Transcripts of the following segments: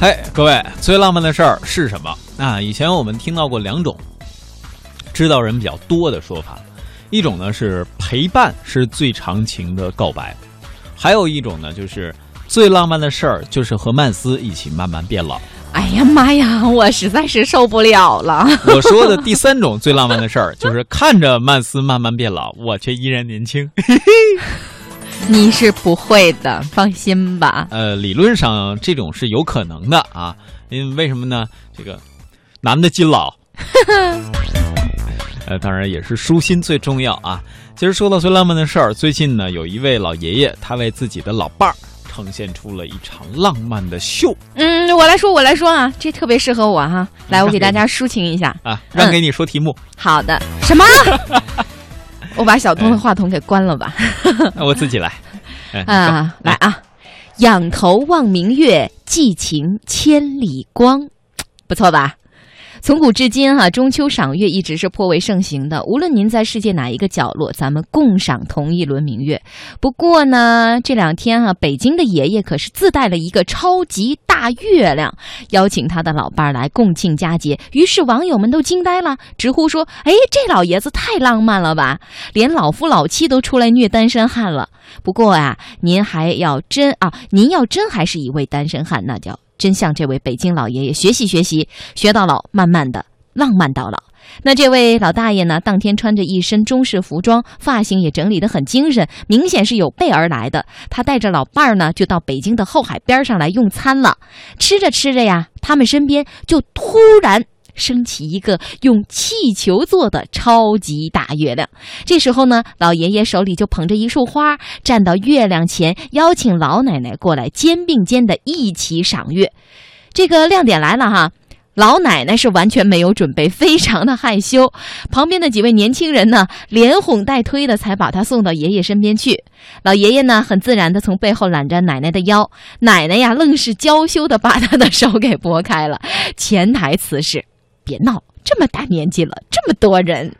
嘿，各位，最浪漫的事儿是什么啊？以前我们听到过两种，知道人比较多的说法，一种呢是陪伴是最长情的告白，还有一种呢就是最浪漫的事儿就是和曼斯一起慢慢变老。哎呀妈呀，我实在是受不了了。我说的第三种最浪漫的事儿就是看着曼斯慢慢变老，我却依然年轻。你是不会的，放心吧。呃，理论上这种是有可能的啊，因为为什么呢？这个男的金老，呃，当然也是舒心最重要啊。其实说到最浪漫的事儿，最近呢，有一位老爷爷，他为自己的老伴儿呈现出了一场浪漫的秀嗯，我来说，我来说啊，这特别适合我哈。来，我给大家抒情一下。啊，让给你说题目，好的，什么？我把小东的话筒给关了吧。那我自己来。哎啊，来啊！仰头望明月，寄情千里光，不错吧？从古至今哈、中秋赏月一直是颇为盛行的。无论您在世界哪一个角落，咱们共赏同一轮明月。不过呢，这两天啊，北京的爷爷可是自带了一个超级大月亮，邀请他的老伴儿来共庆佳节。于是网友们都惊呆了，直呼说：“哎，这老爷子太浪漫了吧！连老夫老妻都出来虐单身汉了。”不过啊、您还要真啊，您要真还是一位单身汉，那叫真向这位北京老爷爷学习学习，学到老，慢慢的浪漫到老。那这位老大爷呢，当天穿着一身中式服装，发型也整理得很精神，明显是有备而来的。他带着老伴儿呢，就到北京的后海边上来用餐了。吃着吃着呀，他们身边就突然升起一个用气球做的超级大月亮。这时候呢，老爷爷手里就捧着一束花，站到月亮前，邀请老奶奶过来肩并肩的一起赏月。这个亮点来了哈！老奶奶是完全没有准备，非常的害羞。旁边的几位年轻人呢，连哄带推的才把她送到爷爷身边去。老爷爷呢，很自然的从背后揽着奶奶的腰，奶奶呀，愣是娇羞的把他的手给拨开了。潜台词是：别闹，这么大年纪了，这么多人。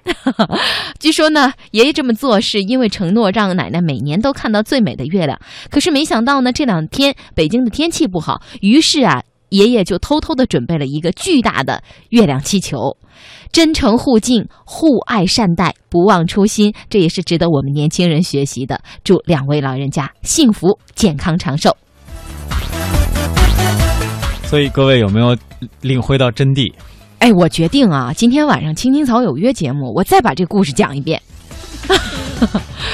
据说呢，爷爷这么做是因为承诺让奶奶每年都看到最美的月亮。可是没想到呢，这两天北京的天气不好，于是啊，爷爷就偷偷的准备了一个巨大的月亮气球。真诚互敬，互爱善待，不忘初心，这也是值得我们年轻人学习的。祝两位老人家幸福、健康、长寿。所以各位有没有领会到真谛？哎，我决定啊，今天晚上《青青草有约》节目，我再把这故事讲一遍。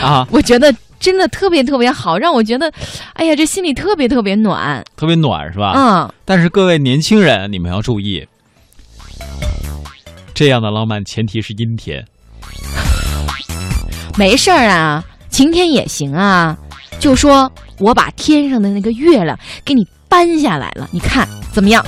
啊，我觉得真的特别特别好，让我觉得，哎呀，这心里特别特别暖。特别暖是吧？嗯，但是各位年轻人，你们要注意，这样的浪漫前提是阴天。没事儿啊，晴天也行啊。就说我把天上的那个月亮给你搬下来了，你看怎么样？